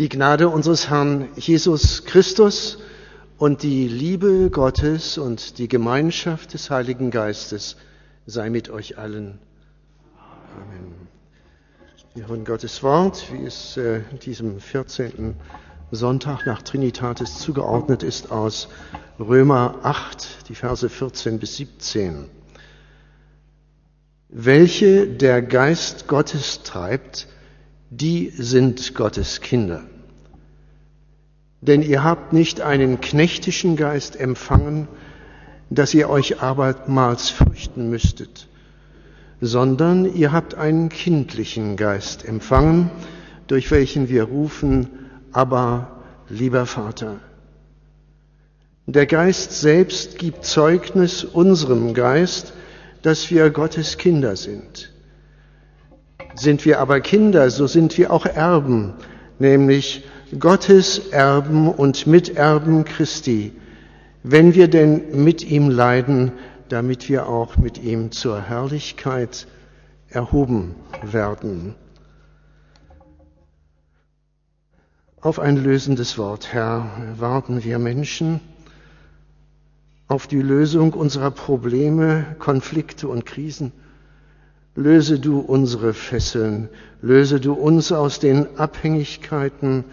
Die Gnade unseres Herrn Jesus Christus und die Liebe Gottes und die Gemeinschaft des Heiligen Geistes sei mit euch allen. Amen. Wir hören Gottes Wort, wie es äh, diesem 14. Sonntag nach Trinitatis zugeordnet ist, aus Römer 8, die Verse 14 bis 17. Welche der Geist Gottes treibt, die sind Gottes Kinder. Denn ihr habt nicht einen knechtischen Geist empfangen, dass ihr euch abermals fürchten müsstet, sondern ihr habt einen kindlichen Geist empfangen, durch welchen wir rufen, aber lieber Vater. Der Geist selbst gibt Zeugnis unserem Geist, dass wir Gottes Kinder sind. Sind wir aber Kinder, so sind wir auch Erben, nämlich Gottes Erben und Miterben Christi, wenn wir denn mit ihm leiden, damit wir auch mit ihm zur Herrlichkeit erhoben werden. Auf ein lösendes Wort, Herr, warten wir Menschen auf die Lösung unserer Probleme, Konflikte und Krisen. Löse du unsere Fesseln, löse du uns aus den Abhängigkeiten,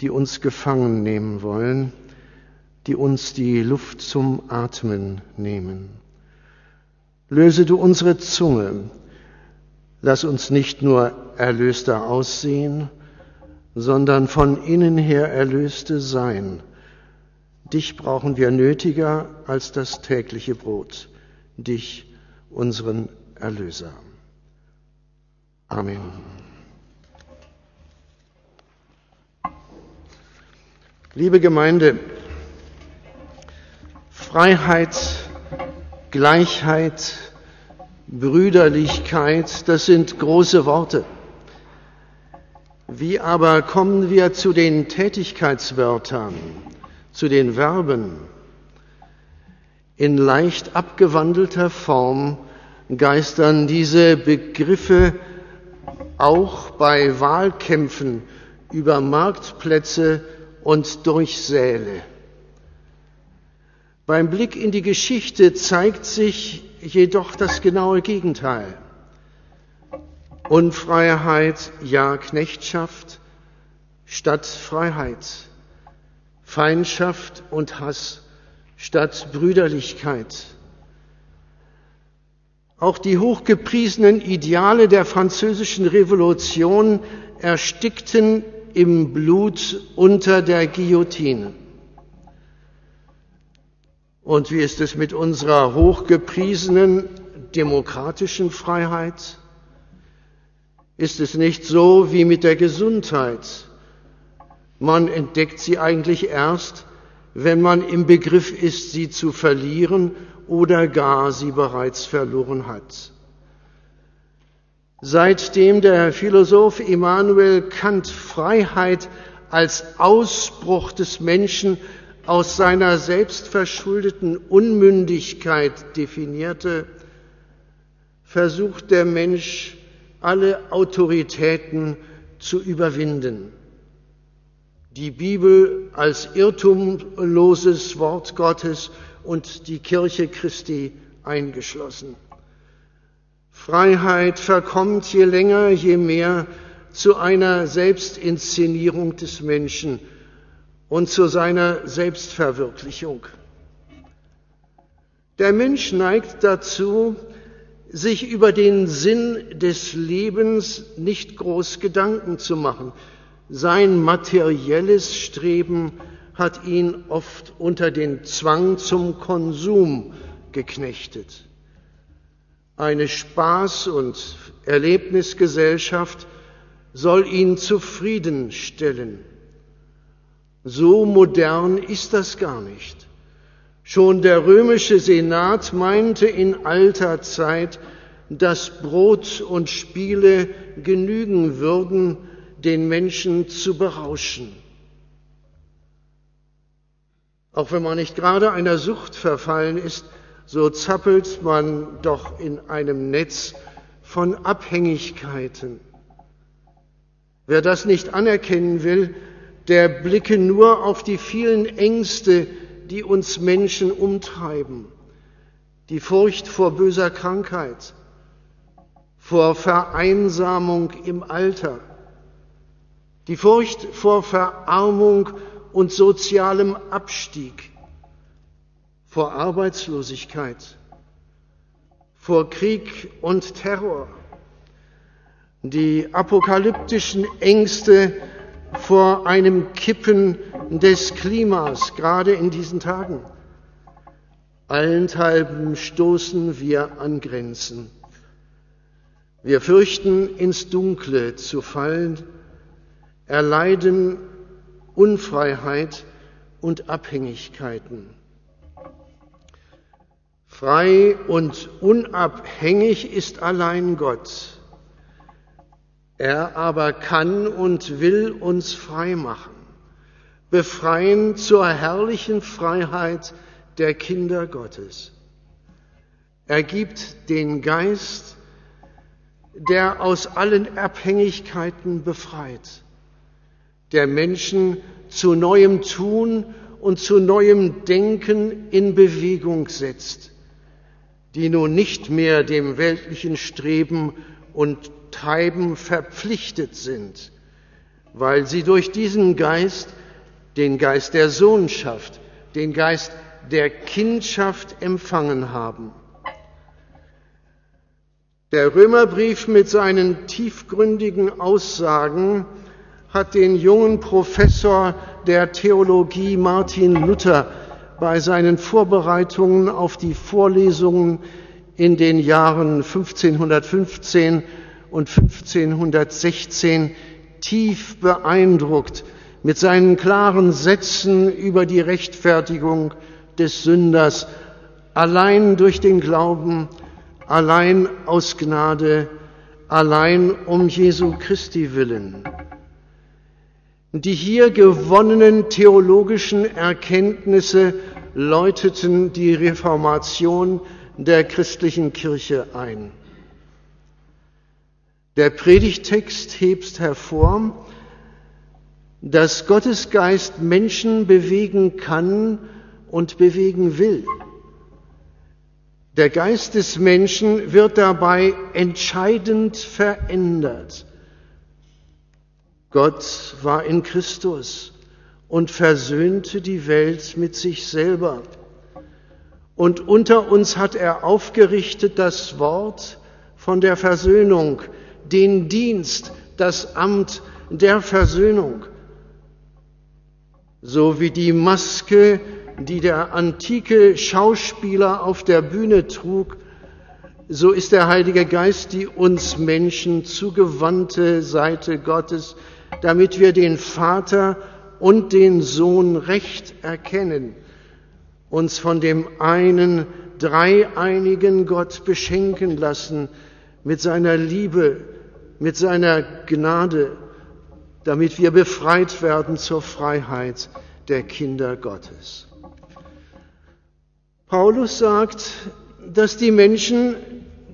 die uns gefangen nehmen wollen, die uns die Luft zum Atmen nehmen. Löse du unsere Zunge, lass uns nicht nur erlöster aussehen, sondern von innen her erlöste sein. Dich brauchen wir nötiger als das tägliche Brot, dich, unseren Erlöser. Amen. Liebe Gemeinde, Freiheit, Gleichheit, Brüderlichkeit, das sind große Worte. Wie aber kommen wir zu den Tätigkeitswörtern, zu den Verben? In leicht abgewandelter Form geistern diese Begriffe auch bei Wahlkämpfen über Marktplätze und durch Säle. Beim Blick in die Geschichte zeigt sich jedoch das genaue Gegenteil. Unfreiheit, ja Knechtschaft statt Freiheit, Feindschaft und Hass statt Brüderlichkeit. Auch die hochgepriesenen Ideale der französischen Revolution erstickten im Blut unter der Guillotine. Und wie ist es mit unserer hochgepriesenen demokratischen Freiheit? Ist es nicht so wie mit der Gesundheit? Man entdeckt sie eigentlich erst, wenn man im Begriff ist, sie zu verlieren oder gar sie bereits verloren hat. Seitdem der Philosoph Immanuel Kant Freiheit als Ausbruch des Menschen aus seiner selbstverschuldeten Unmündigkeit definierte, versucht der Mensch, alle Autoritäten zu überwinden. Die Bibel als irrtumloses Wort Gottes und die Kirche Christi eingeschlossen. Freiheit verkommt je länger, je mehr zu einer Selbstinszenierung des Menschen und zu seiner Selbstverwirklichung. Der Mensch neigt dazu, sich über den Sinn des Lebens nicht groß Gedanken zu machen. Sein materielles Streben hat ihn oft unter den Zwang zum Konsum geknechtet. Eine Spaß- und Erlebnisgesellschaft soll ihn zufriedenstellen. So modern ist das gar nicht. Schon der römische Senat meinte in alter Zeit, dass Brot und Spiele genügen würden, den Menschen zu berauschen. Auch wenn man nicht gerade einer Sucht verfallen ist, so zappelt man doch in einem Netz von Abhängigkeiten. Wer das nicht anerkennen will, der blicke nur auf die vielen Ängste, die uns Menschen umtreiben. Die Furcht vor böser Krankheit, vor Vereinsamung im Alter, die Furcht vor Verarmung und sozialem Abstieg, vor Arbeitslosigkeit, vor Krieg und Terror, die apokalyptischen Ängste vor einem Kippen des Klimas, gerade in diesen Tagen. Allenthalben stoßen wir an Grenzen. Wir fürchten, ins Dunkle zu fallen, erleiden Unfreiheit und Abhängigkeiten. Frei und unabhängig ist allein Gott. Er aber kann und will uns frei machen, befreien zur herrlichen Freiheit der Kinder Gottes. Er gibt den Geist, der aus allen Abhängigkeiten befreit, der Menschen zu neuem Tun und zu neuem Denken in Bewegung setzt, die nun nicht mehr dem weltlichen Streben und Treiben verpflichtet sind, weil sie durch diesen Geist, den Geist der Sohnschaft, den Geist der Kindschaft empfangen haben. Der Römerbrief mit seinen tiefgründigen Aussagen hat den jungen Professor der Theologie Martin Luther bei seinen Vorbereitungen auf die Vorlesungen in den Jahren 1515 und 1516 tief beeindruckt mit seinen klaren Sätzen über die Rechtfertigung des Sünders allein durch den Glauben, allein aus Gnade, allein um Jesu Christi willen. Die hier gewonnenen theologischen Erkenntnisse läuteten die Reformation der christlichen Kirche ein. Der Predigtext hebt hervor, dass Gottes Geist Menschen bewegen kann und bewegen will. Der Geist des Menschen wird dabei entscheidend verändert. Gott war in Christus und versöhnte die Welt mit sich selber. Und unter uns hat er aufgerichtet das Wort von der Versöhnung, den Dienst, das Amt der Versöhnung. So wie die Maske, die der antike Schauspieler auf der Bühne trug, so ist der Heilige Geist die uns Menschen zugewandte Seite Gottes, damit wir den Vater und den Sohn recht erkennen, uns von dem einen dreieinigen Gott beschenken lassen mit seiner Liebe, mit seiner Gnade, damit wir befreit werden zur Freiheit der Kinder Gottes. Paulus sagt, dass die Menschen,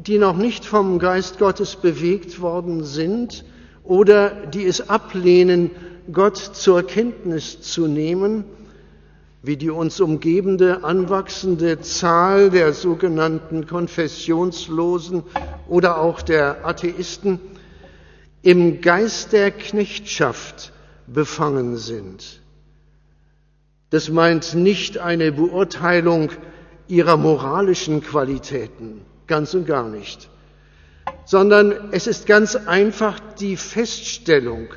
die noch nicht vom Geist Gottes bewegt worden sind, oder die es ablehnen, Gott zur Kenntnis zu nehmen, wie die uns umgebende anwachsende Zahl der sogenannten Konfessionslosen oder auch der Atheisten im Geist der Knechtschaft befangen sind. Das meint nicht eine Beurteilung ihrer moralischen Qualitäten, ganz und gar nicht sondern es ist ganz einfach die Feststellung,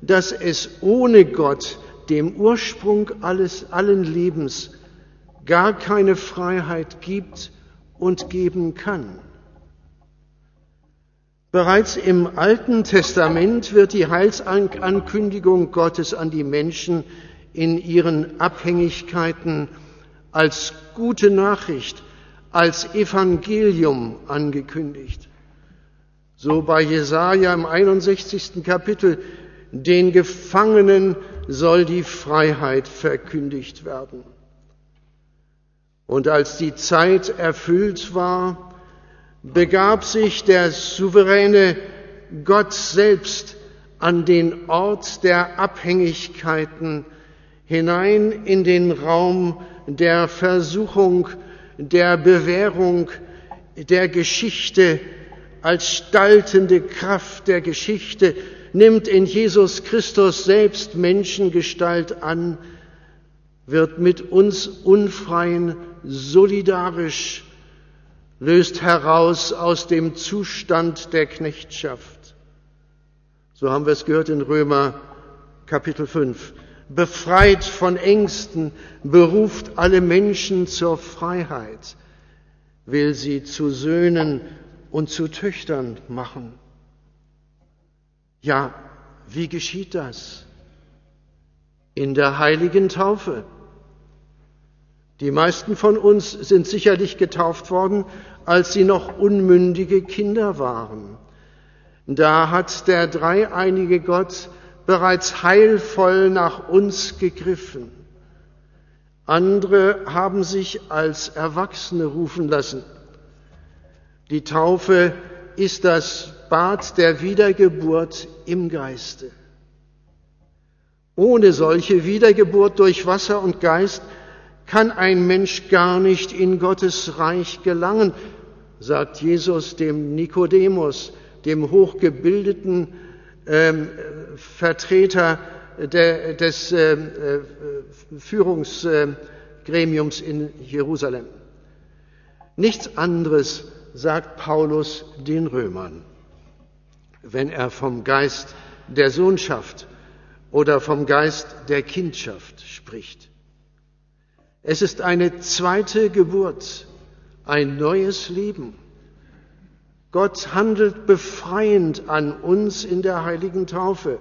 dass es ohne Gott, dem Ursprung alles, allen Lebens, gar keine Freiheit gibt und geben kann. Bereits im Alten Testament wird die Heilsankündigung Gottes an die Menschen in ihren Abhängigkeiten als gute Nachricht, als Evangelium angekündigt. So bei Jesaja im 61. Kapitel, den Gefangenen soll die Freiheit verkündigt werden. Und als die Zeit erfüllt war, begab sich der souveräne Gott selbst an den Ort der Abhängigkeiten, hinein in den Raum der Versuchung, der Bewährung, der Geschichte, als staltende Kraft der Geschichte, nimmt in Jesus Christus selbst Menschengestalt an, wird mit uns Unfreien solidarisch, löst heraus aus dem Zustand der Knechtschaft. So haben wir es gehört in Römer Kapitel 5. Befreit von Ängsten, beruft alle Menschen zur Freiheit, will sie zu Söhnen und zu Töchtern machen. Ja, wie geschieht das? In der heiligen Taufe. Die meisten von uns sind sicherlich getauft worden, als sie noch unmündige Kinder waren. Da hat der dreieinige Gott bereits heilvoll nach uns gegriffen. Andere haben sich als Erwachsene rufen lassen. Die Taufe ist das Bad der Wiedergeburt im Geiste. Ohne solche Wiedergeburt durch Wasser und Geist kann ein Mensch gar nicht in Gottes Reich gelangen, sagt Jesus dem Nikodemus, dem hochgebildeten ähm, Vertreter de, des äh, Führungsgremiums in Jerusalem. Nichts anderes sagt Paulus den Römern, wenn er vom Geist der Sohnschaft oder vom Geist der Kindschaft spricht. Es ist eine zweite Geburt, ein neues Leben. Gott handelt befreiend an uns in der heiligen Taufe.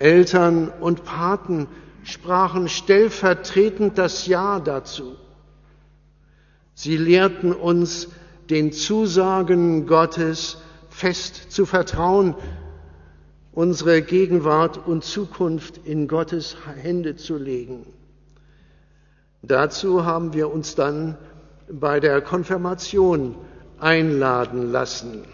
Eltern und Paten sprachen stellvertretend das Ja dazu. Sie lehrten uns, den Zusagen Gottes fest zu vertrauen, unsere Gegenwart und Zukunft in Gottes Hände zu legen. Dazu haben wir uns dann bei der Konfirmation einladen lassen.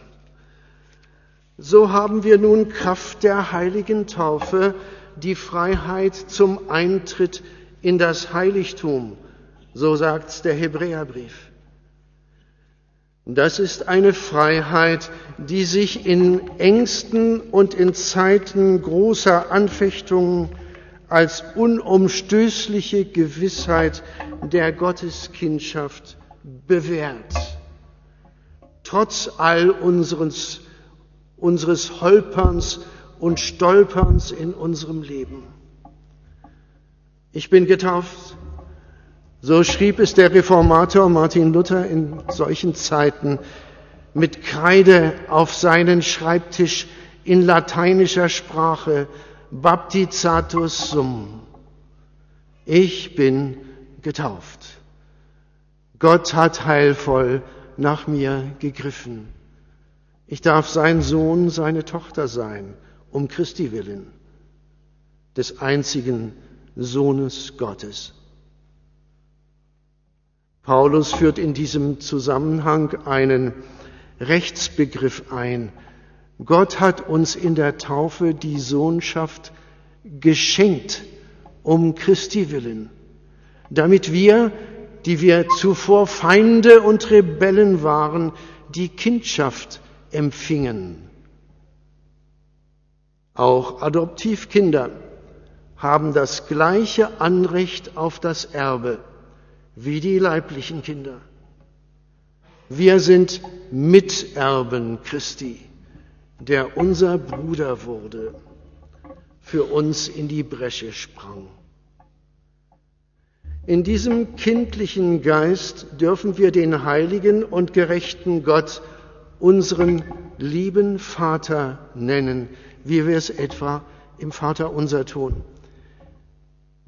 So haben wir nun Kraft der heiligen Taufe die Freiheit zum Eintritt in das Heiligtum, so sagt's der Hebräerbrief. Das ist eine Freiheit, die sich in Ängsten und in Zeiten großer Anfechtungen als unumstößliche Gewissheit der Gotteskindschaft bewährt. Trotz all unseres, unseres Holperns und Stolperns in unserem Leben. Ich bin getauft. So schrieb es der Reformator Martin Luther in solchen Zeiten mit Kreide auf seinen Schreibtisch in lateinischer Sprache baptizatus sum. Ich bin getauft. Gott hat heilvoll nach mir gegriffen. Ich darf sein Sohn, seine Tochter sein, um Christi willen, des einzigen Sohnes Gottes. Paulus führt in diesem Zusammenhang einen Rechtsbegriff ein, Gott hat uns in der Taufe die Sohnschaft geschenkt, um Christi willen, damit wir, die wir zuvor Feinde und Rebellen waren, die Kindschaft empfingen. Auch Adoptivkinder haben das gleiche Anrecht auf das Erbe wie die leiblichen Kinder. Wir sind Miterben Christi der unser Bruder wurde, für uns in die Bresche sprang. In diesem kindlichen Geist dürfen wir den heiligen und gerechten Gott unseren lieben Vater nennen, wie wir es etwa im Vater unser tun.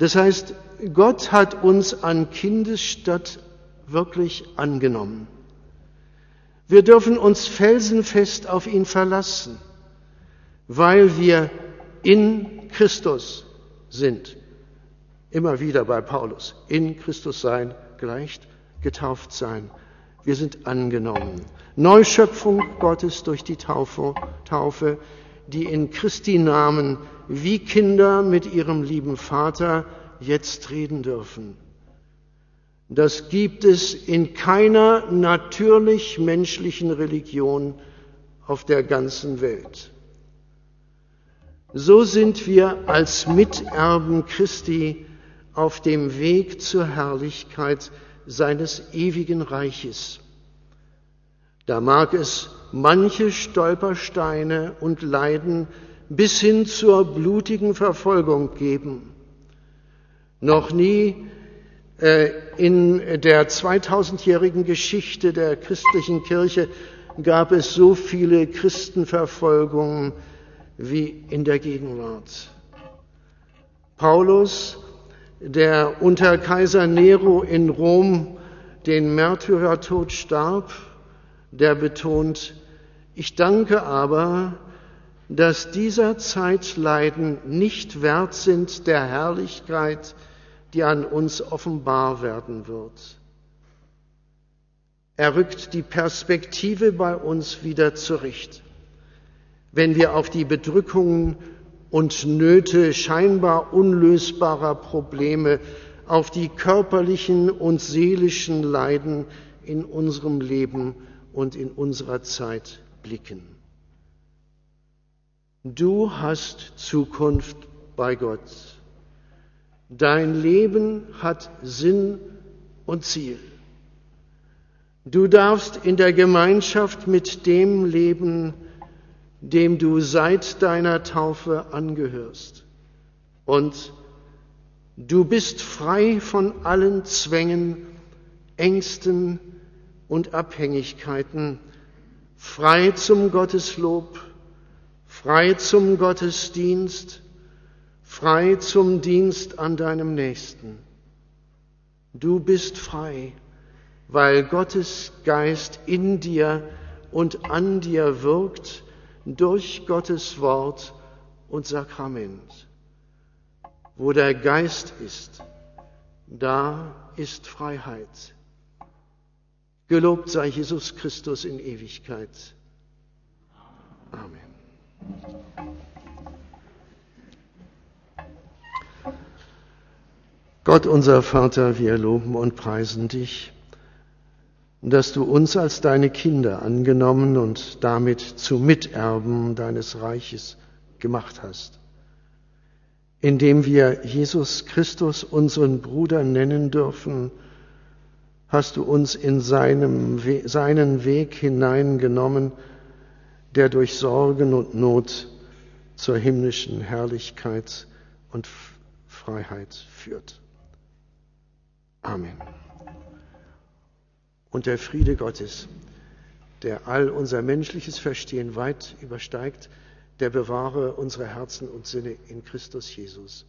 Das heißt, Gott hat uns an Kindesstatt wirklich angenommen. Wir dürfen uns felsenfest auf ihn verlassen, weil wir in Christus sind. Immer wieder bei Paulus. In Christus sein gleicht getauft sein. Wir sind angenommen. Neuschöpfung Gottes durch die Taufe, Taufe die in Christi Namen wie Kinder mit ihrem lieben Vater jetzt reden dürfen. Das gibt es in keiner natürlich menschlichen Religion auf der ganzen Welt. So sind wir als Miterben Christi auf dem Weg zur Herrlichkeit seines ewigen Reiches. Da mag es manche Stolpersteine und Leiden bis hin zur blutigen Verfolgung geben. Noch nie äh, in der 2000-jährigen Geschichte der christlichen Kirche gab es so viele Christenverfolgungen wie in der Gegenwart. Paulus, der unter Kaiser Nero in Rom den Märtyrertod starb, der betont, ich danke aber, dass dieser Zeitleiden nicht wert sind der Herrlichkeit, die an uns offenbar werden wird. Er rückt die Perspektive bei uns wieder zurecht. Wenn wir auf die Bedrückungen und Nöte scheinbar unlösbarer Probleme, auf die körperlichen und seelischen Leiden in unserem Leben und in unserer Zeit blicken. Du hast Zukunft bei Gott. Dein Leben hat Sinn und Ziel. Du darfst in der Gemeinschaft mit dem leben, dem du seit deiner Taufe angehörst. Und du bist frei von allen Zwängen, Ängsten und Abhängigkeiten, frei zum Gotteslob, frei zum Gottesdienst, frei zum Dienst an deinem Nächsten. Du bist frei, weil Gottes Geist in dir und an dir wirkt durch Gottes Wort und Sakrament. Wo der Geist ist, da ist Freiheit. Gelobt sei Jesus Christus in Ewigkeit. Amen. Gott unser Vater, wir loben und preisen dich, dass du uns als deine Kinder angenommen und damit zu Miterben deines Reiches gemacht hast. Indem wir Jesus Christus unseren Bruder nennen dürfen, hast du uns in seinem, seinen Weg hineingenommen, der durch Sorgen und Not zur himmlischen Herrlichkeit und Freiheit führt. Amen. Und der Friede Gottes, der all unser menschliches Verstehen weit übersteigt, der bewahre unsere Herzen und Sinne in Christus Jesus.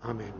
Amen.